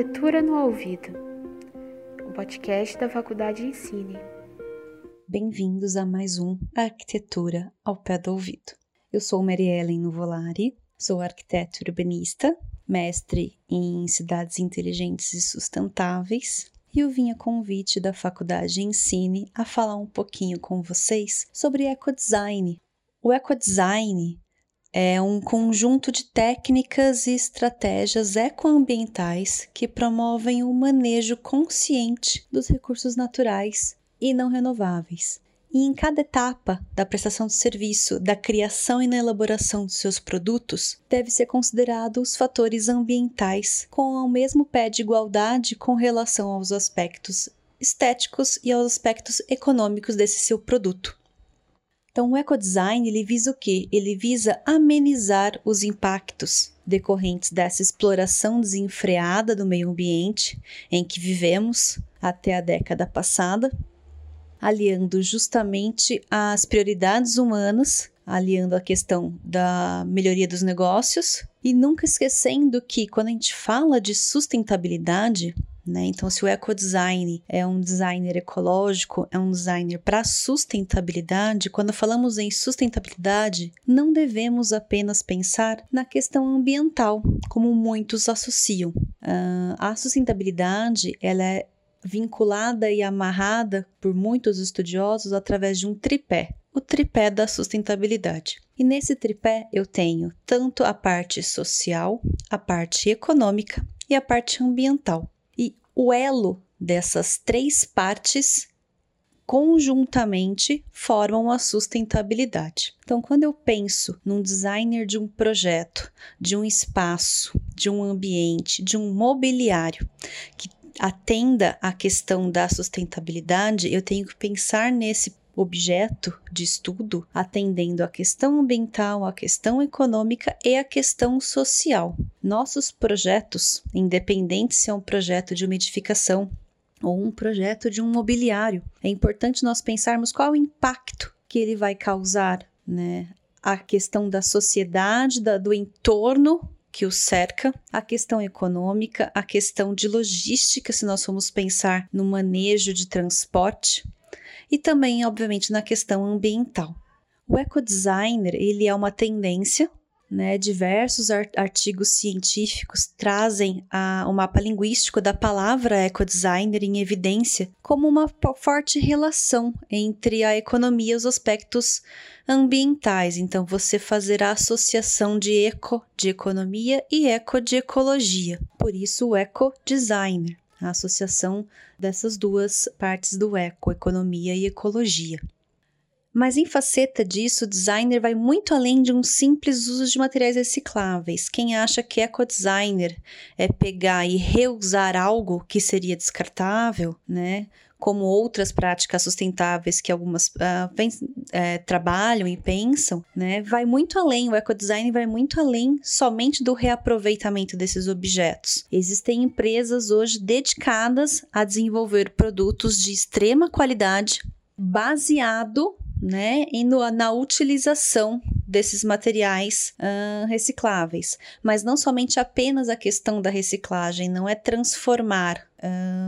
Arquitetura no Ouvido, o podcast da Faculdade Ensine. Bem-vindos a mais um Arquitetura ao Pé do Ouvido. Eu sou Mary Ellen Nuvolari, sou arquiteto urbanista, mestre em cidades inteligentes e sustentáveis, e eu vim a convite da Faculdade Ensine a falar um pouquinho com vocês sobre ecodesign. O ecodesign é um conjunto de técnicas e estratégias ecoambientais que promovem o manejo consciente dos recursos naturais e não renováveis. E em cada etapa da prestação de serviço, da criação e na elaboração de seus produtos, deve ser considerado os fatores ambientais com o mesmo pé de igualdade com relação aos aspectos estéticos e aos aspectos econômicos desse seu produto. Então, o ecodesign ele visa o quê? Ele visa amenizar os impactos decorrentes dessa exploração desenfreada do meio ambiente em que vivemos até a década passada, aliando justamente as prioridades humanas, aliando a questão da melhoria dos negócios e nunca esquecendo que quando a gente fala de sustentabilidade, né? Então, se o ecodesign é um designer ecológico, é um designer para sustentabilidade, quando falamos em sustentabilidade, não devemos apenas pensar na questão ambiental, como muitos associam. Uh, a sustentabilidade ela é vinculada e amarrada por muitos estudiosos através de um tripé, o tripé da sustentabilidade. E nesse tripé eu tenho tanto a parte social, a parte econômica e a parte ambiental o elo dessas três partes conjuntamente formam a sustentabilidade. Então, quando eu penso num designer de um projeto, de um espaço, de um ambiente, de um mobiliário que atenda à questão da sustentabilidade, eu tenho que pensar nesse objeto de estudo, atendendo à questão ambiental, à questão econômica e à questão social. Nossos projetos, independente se é um projeto de uma edificação ou um projeto de um mobiliário, é importante nós pensarmos qual o impacto que ele vai causar, né? A questão da sociedade, da, do entorno que o cerca, a questão econômica, a questão de logística, se nós formos pensar no manejo de transporte, e também, obviamente, na questão ambiental. O ecodesigner, ele é uma tendência, né? Diversos artigos científicos trazem a, o mapa linguístico da palavra ecodesigner em evidência como uma forte relação entre a economia e os aspectos ambientais. Então, você fazer a associação de eco de economia e eco de ecologia. Por isso, o ecodesigner a associação dessas duas partes do eco, economia e ecologia. Mas em faceta disso, o designer vai muito além de um simples uso de materiais recicláveis. Quem acha que eco-designer é pegar e reusar algo que seria descartável, né? como outras práticas sustentáveis que algumas uh, é, trabalham e pensam, né, vai muito além, o ecodesign vai muito além somente do reaproveitamento desses objetos. Existem empresas hoje dedicadas a desenvolver produtos de extrema qualidade baseado né, e no, na utilização desses materiais recicláveis. Mas não somente apenas a questão da reciclagem, não é transformar.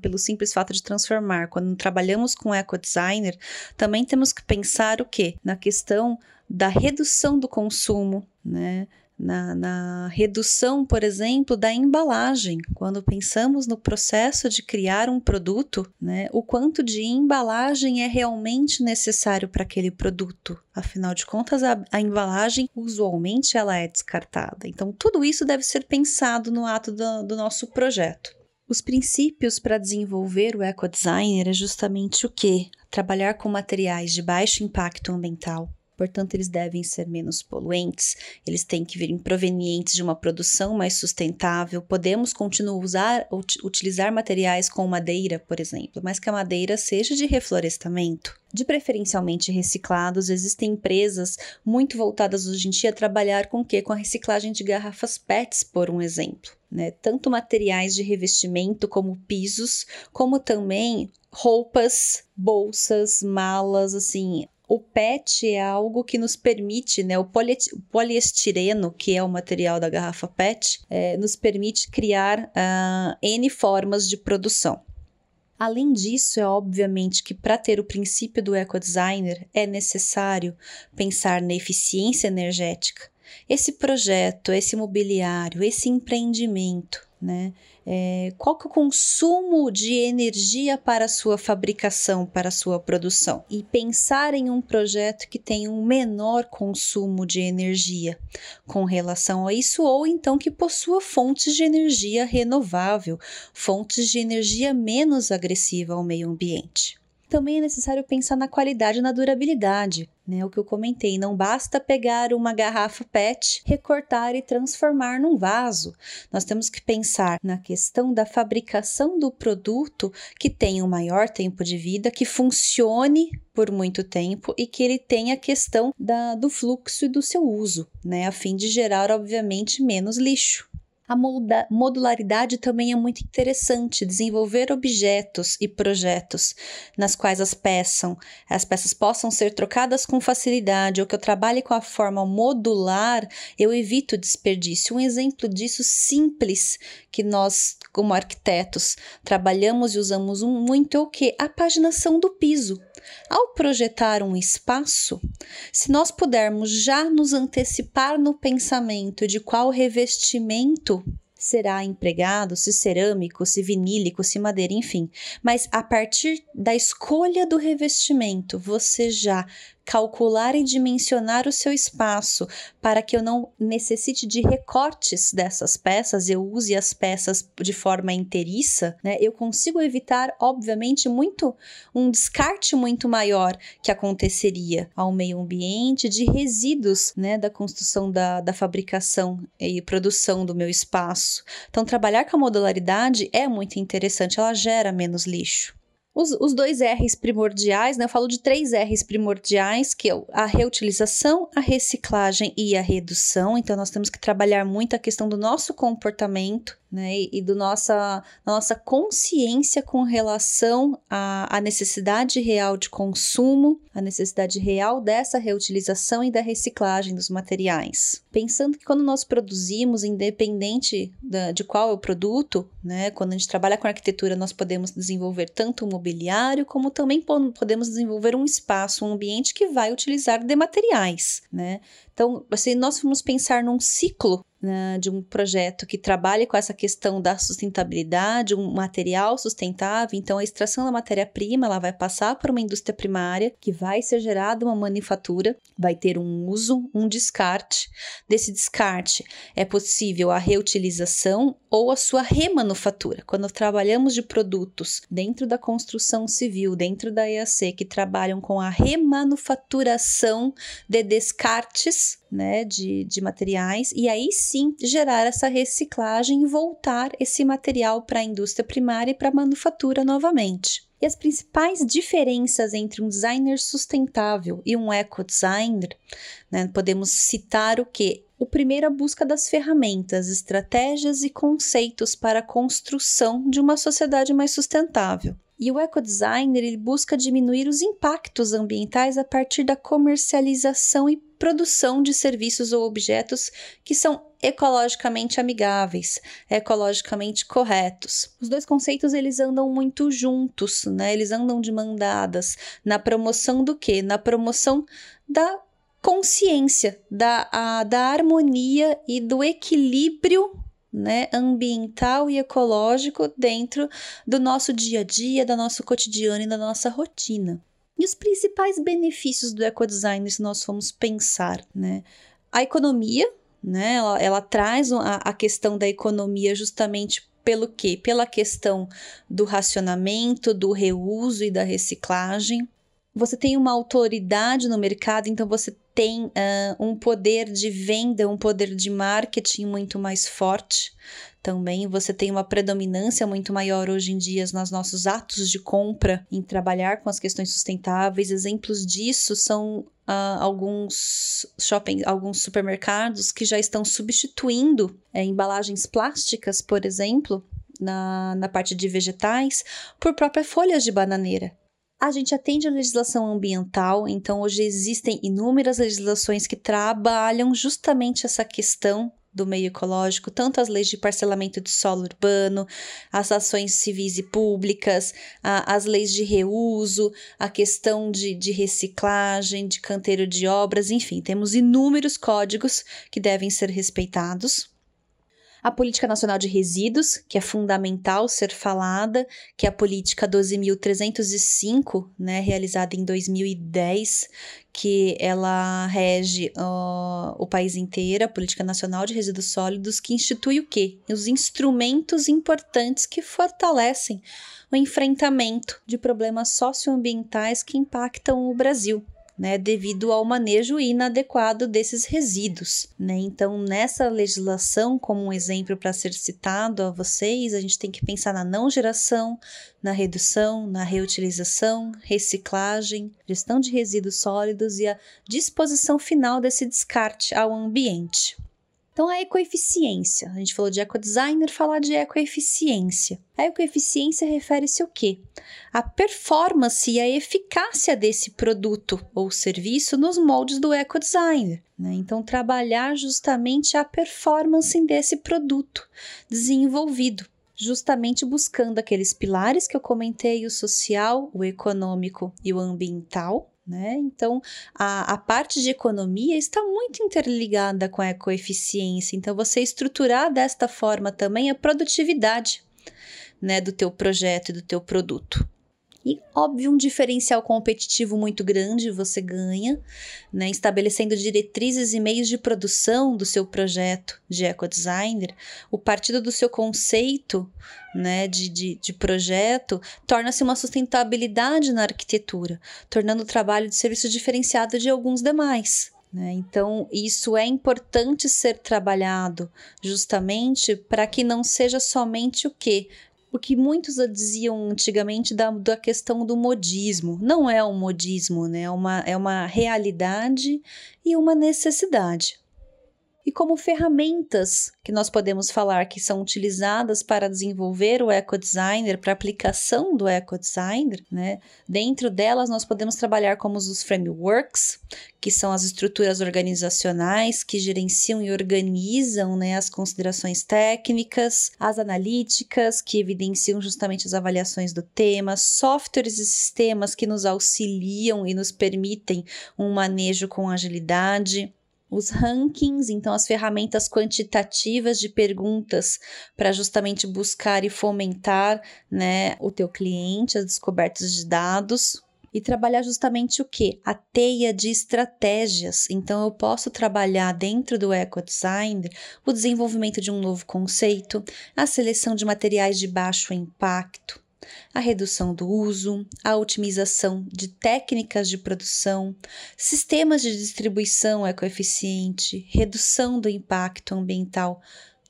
Pelo simples fato de transformar. Quando trabalhamos com eco-designer, também temos que pensar o quê? Na questão da redução do consumo, né? Na, na, redução, por exemplo, da embalagem. Quando pensamos no processo de criar um produto, né, o quanto de embalagem é realmente necessário para aquele produto. Afinal de contas, a, a, embalagem usualmente ela é descartada. Então, tudo isso deve ser pensado no ato do, do nosso projeto. Os princípios para desenvolver o ecodesigner é justamente o que? Trabalhar com materiais de baixo impacto ambiental, portanto, eles devem ser menos poluentes, eles têm que vir provenientes de uma produção mais sustentável. Podemos continuar usar, utilizar materiais com madeira, por exemplo, mas que a madeira seja de reflorestamento. De preferencialmente reciclados, existem empresas muito voltadas hoje em dia a trabalhar com o quê? Com a reciclagem de garrafas PETs, por um exemplo. Né? Tanto materiais de revestimento como pisos, como também roupas, bolsas, malas, assim, o PET é algo que nos permite, né? O poliestireno, que é o material da garrafa PET, é, nos permite criar uh, N formas de produção. Além disso, é obviamente que para ter o princípio do ecodesigner é necessário pensar na eficiência energética. Esse projeto, esse mobiliário, esse empreendimento, né? É, qual que é o consumo de energia para a sua fabricação, para a sua produção? E pensar em um projeto que tenha um menor consumo de energia com relação a isso, ou então que possua fontes de energia renovável, fontes de energia menos agressiva ao meio ambiente também é necessário pensar na qualidade e na durabilidade, né? O que eu comentei, não basta pegar uma garrafa PET, recortar e transformar num vaso. Nós temos que pensar na questão da fabricação do produto que tenha um maior tempo de vida, que funcione por muito tempo e que ele tenha a questão da, do fluxo e do seu uso, né? A fim de gerar, obviamente, menos lixo. A modularidade também é muito interessante, desenvolver objetos e projetos nas quais as peças, as peças possam ser trocadas com facilidade, ou que eu trabalhe com a forma modular, eu evito desperdício. Um exemplo disso simples que nós, como arquitetos, trabalhamos e usamos muito é o que? A paginação do piso. Ao projetar um espaço, se nós pudermos já nos antecipar no pensamento de qual revestimento será empregado, se cerâmico, se vinílico, se madeira, enfim. Mas a partir da escolha do revestimento, você já calcular e dimensionar o seu espaço para que eu não necessite de recortes dessas peças, eu use as peças de forma inteiriça, né? Eu consigo evitar, obviamente, muito um descarte muito maior que aconteceria ao meio ambiente de resíduos, né, da construção da, da fabricação e produção do meu espaço. Então, trabalhar com a modularidade é muito interessante, ela gera menos lixo. Os, os dois R's primordiais, né? Eu falo de três R's primordiais, que é a reutilização, a reciclagem e a redução. Então, nós temos que trabalhar muito a questão do nosso comportamento né, e, do nossa, nossa consciência com relação à, à necessidade real de consumo, a necessidade real dessa reutilização e da reciclagem dos materiais. Pensando que quando nós produzimos, independente da, de qual é o produto, né, quando a gente trabalha com arquitetura, nós podemos desenvolver tanto o mobiliário, como também podemos desenvolver um espaço, um ambiente que vai utilizar de materiais. Né? Então, se nós formos pensar num ciclo né, de um projeto que trabalhe com essa questão da sustentabilidade, um material sustentável. Então, a extração da matéria-prima ela vai passar por uma indústria primária que vai ser gerada uma manufatura, vai ter um uso, um descarte. Desse descarte é possível a reutilização ou a sua remanufatura. Quando trabalhamos de produtos dentro da construção civil, dentro da EAC, que trabalham com a remanufaturação de descartes né, de, de materiais, e aí sim gerar essa reciclagem e voltar esse material para a indústria primária e para a manufatura novamente. E as principais diferenças entre um designer sustentável e um eco-designer, né, podemos citar o que? O primeiro, a busca das ferramentas, estratégias e conceitos para a construção de uma sociedade mais sustentável. E o ecodesigner ele busca diminuir os impactos ambientais a partir da comercialização e produção de serviços ou objetos que são ecologicamente amigáveis, ecologicamente corretos. Os dois conceitos eles andam muito juntos, né? Eles andam de mão dadas na promoção do quê? Na promoção da consciência, da, a, da harmonia e do equilíbrio né, ambiental e ecológico dentro do nosso dia a dia, do nosso cotidiano e da nossa rotina. E os principais benefícios do ecodesign, se nós formos pensar, né? A economia, né? Ela, ela traz a, a questão da economia justamente pelo quê? Pela questão do racionamento, do reuso e da reciclagem. Você tem uma autoridade no mercado, então você tem uh, um poder de venda, um poder de marketing muito mais forte também você tem uma predominância muito maior hoje em dia nos nossos atos de compra em trabalhar com as questões sustentáveis. Exemplos disso são uh, alguns shopping, alguns supermercados que já estão substituindo é, embalagens plásticas, por exemplo, na, na parte de vegetais, por próprias folhas de bananeira. A gente atende a legislação ambiental, então hoje existem inúmeras legislações que trabalham justamente essa questão do meio ecológico, tanto as leis de parcelamento de solo urbano, as ações civis e públicas, a, as leis de reuso, a questão de, de reciclagem, de canteiro de obras, enfim, temos inúmeros códigos que devem ser respeitados a Política Nacional de Resíduos, que é fundamental ser falada, que é a Política 12.305, né, realizada em 2010, que ela rege uh, o país inteiro, a Política Nacional de Resíduos Sólidos, que institui o quê? Os instrumentos importantes que fortalecem o enfrentamento de problemas socioambientais que impactam o Brasil né, devido ao manejo inadequado desses resíduos. Né? Então, nessa legislação, como um exemplo para ser citado a vocês, a gente tem que pensar na não geração, na redução, na reutilização, reciclagem, gestão de resíduos sólidos e a disposição final desse descarte ao ambiente. Então, a ecoeficiência. A gente falou de ecodesigner, falar de ecoeficiência. A ecoeficiência refere-se ao quê? A performance e a eficácia desse produto ou serviço nos moldes do ecodesigner. Né? Então, trabalhar justamente a performance desse produto desenvolvido justamente buscando aqueles pilares que eu comentei: o social, o econômico e o ambiental, né? Então, a, a parte de economia está muito interligada com a ecoeficiência. Então, você estruturar desta forma também a produtividade né, do teu projeto e do teu produto. E, óbvio, um diferencial competitivo muito grande você ganha, né, estabelecendo diretrizes e meios de produção do seu projeto de ecodesigner. O partido do seu conceito né, de, de, de projeto torna-se uma sustentabilidade na arquitetura, tornando o trabalho de serviço diferenciado de alguns demais. Né? Então, isso é importante ser trabalhado justamente para que não seja somente o que? O que muitos diziam antigamente da, da questão do modismo. Não é um modismo, né? É uma, é uma realidade e uma necessidade e como ferramentas que nós podemos falar que são utilizadas para desenvolver o ecodesigner, para aplicação do ecodesigner, né? Dentro delas nós podemos trabalhar como os frameworks, que são as estruturas organizacionais que gerenciam e organizam né, as considerações técnicas, as analíticas que evidenciam justamente as avaliações do tema, softwares e sistemas que nos auxiliam e nos permitem um manejo com agilidade os rankings, então as ferramentas quantitativas de perguntas para justamente buscar e fomentar, né, o teu cliente, as descobertas de dados, e trabalhar justamente o que? A teia de estratégias. Então, eu posso trabalhar dentro do eco design o desenvolvimento de um novo conceito, a seleção de materiais de baixo impacto, a redução do uso, a otimização de técnicas de produção, sistemas de distribuição ecoeficiente, redução do impacto ambiental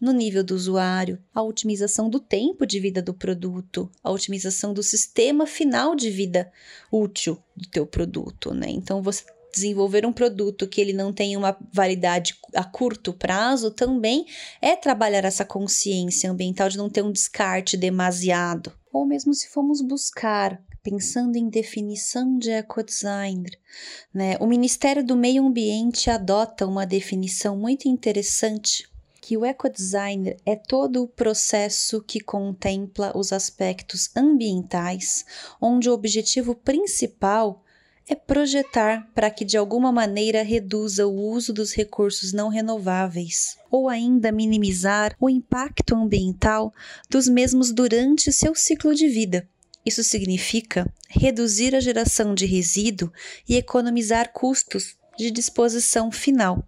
no nível do usuário, a otimização do tempo de vida do produto, a otimização do sistema final de vida útil do teu produto, né? Então você desenvolver um produto que ele não tem uma validade a curto prazo também é trabalhar essa consciência ambiental de não ter um descarte demasiado ou mesmo se formos buscar pensando em definição de ecodesigner, né? O Ministério do Meio Ambiente adota uma definição muito interessante que o ecodesigner é todo o processo que contempla os aspectos ambientais, onde o objetivo principal é projetar para que de alguma maneira reduza o uso dos recursos não renováveis, ou ainda minimizar o impacto ambiental dos mesmos durante seu ciclo de vida. Isso significa reduzir a geração de resíduo e economizar custos de disposição final.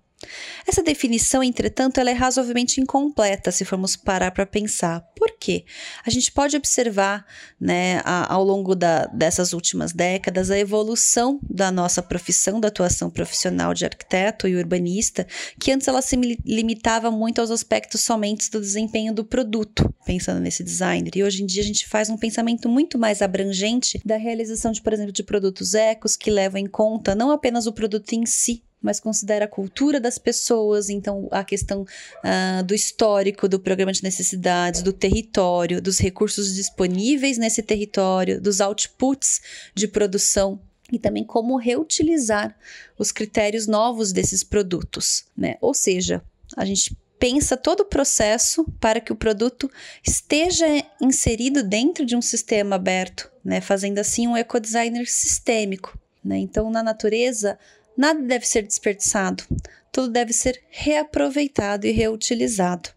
Essa definição, entretanto, ela é razoavelmente incompleta se formos parar para pensar. Por quê? A gente pode observar, né, a, ao longo da, dessas últimas décadas, a evolução da nossa profissão, da atuação profissional de arquiteto e urbanista, que antes ela se limitava muito aos aspectos somente do desempenho do produto, pensando nesse designer. E hoje em dia a gente faz um pensamento muito mais abrangente da realização de, por exemplo, de produtos ecos que levam em conta não apenas o produto em si, mas considera a cultura das pessoas, então a questão uh, do histórico do programa de necessidades, do território, dos recursos disponíveis nesse território, dos outputs de produção e também como reutilizar os critérios novos desses produtos, né? Ou seja, a gente pensa todo o processo para que o produto esteja inserido dentro de um sistema aberto, né? Fazendo assim um ecodesigner sistêmico, né? Então, na natureza, nada deve ser desperdiçado, tudo deve ser reaproveitado e reutilizado.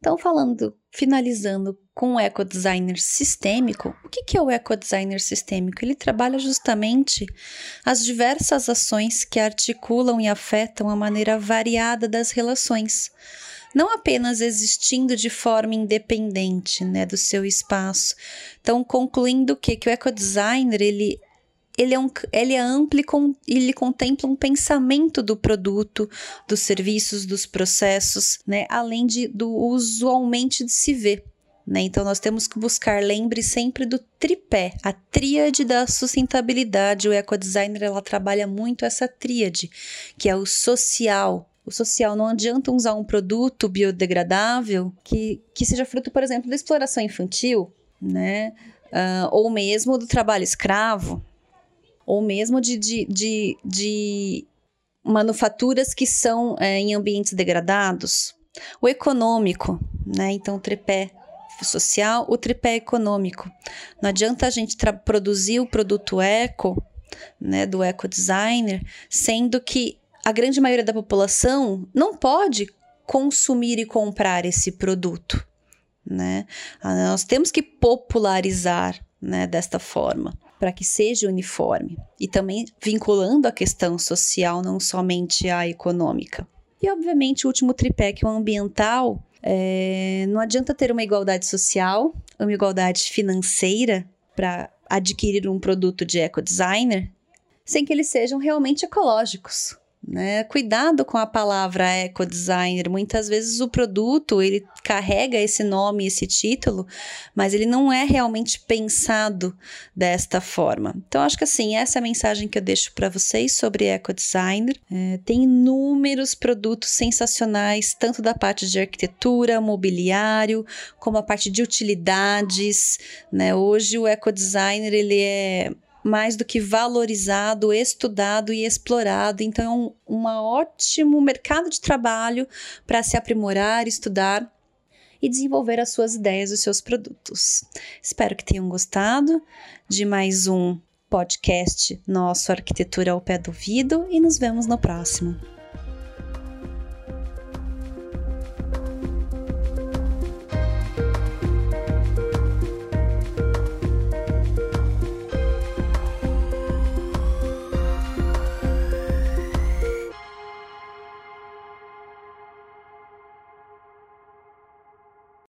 Então, falando, finalizando com o ecodesigner sistêmico, o que é o ecodesigner sistêmico? Ele trabalha justamente as diversas ações que articulam e afetam a maneira variada das relações, não apenas existindo de forma independente né, do seu espaço. Então, concluindo que, que o ecodesigner ele ele é, um, ele é amplo e ele contempla um pensamento do produto, dos serviços, dos processos, né? além de, do usualmente de se ver. Né? Então, nós temos que buscar, lembre sempre do tripé, a tríade da sustentabilidade. O ecodesigner ela trabalha muito essa tríade, que é o social, o social. Não adianta usar um produto biodegradável que, que seja fruto, por exemplo, da exploração infantil, né? Uh, ou mesmo do trabalho escravo, ou mesmo de, de, de, de manufaturas que são é, em ambientes degradados. O econômico, né? Então, o tripé social, o tripé econômico. Não adianta a gente produzir o produto eco, né, do eco designer, sendo que a grande maioria da população não pode consumir e comprar esse produto, né? Ah, nós temos que popularizar, né, desta forma para que seja uniforme e também vinculando a questão social, não somente a econômica. E, obviamente, o último tripé, que é o ambiental, é, não adianta ter uma igualdade social, uma igualdade financeira para adquirir um produto de ecodesigner sem que eles sejam realmente ecológicos. Né? Cuidado com a palavra eco-designer. Muitas vezes o produto ele carrega esse nome, esse título, mas ele não é realmente pensado desta forma. Então, acho que assim, essa é a mensagem que eu deixo para vocês sobre eco-designer. É, tem inúmeros produtos sensacionais, tanto da parte de arquitetura, mobiliário, como a parte de utilidades. Né? Hoje o eco-designer ele é mais do que valorizado, estudado e explorado. Então, é um, um ótimo mercado de trabalho para se aprimorar, estudar e desenvolver as suas ideias, os seus produtos. Espero que tenham gostado de mais um podcast nosso Arquitetura ao Pé do Ouvido e nos vemos no próximo.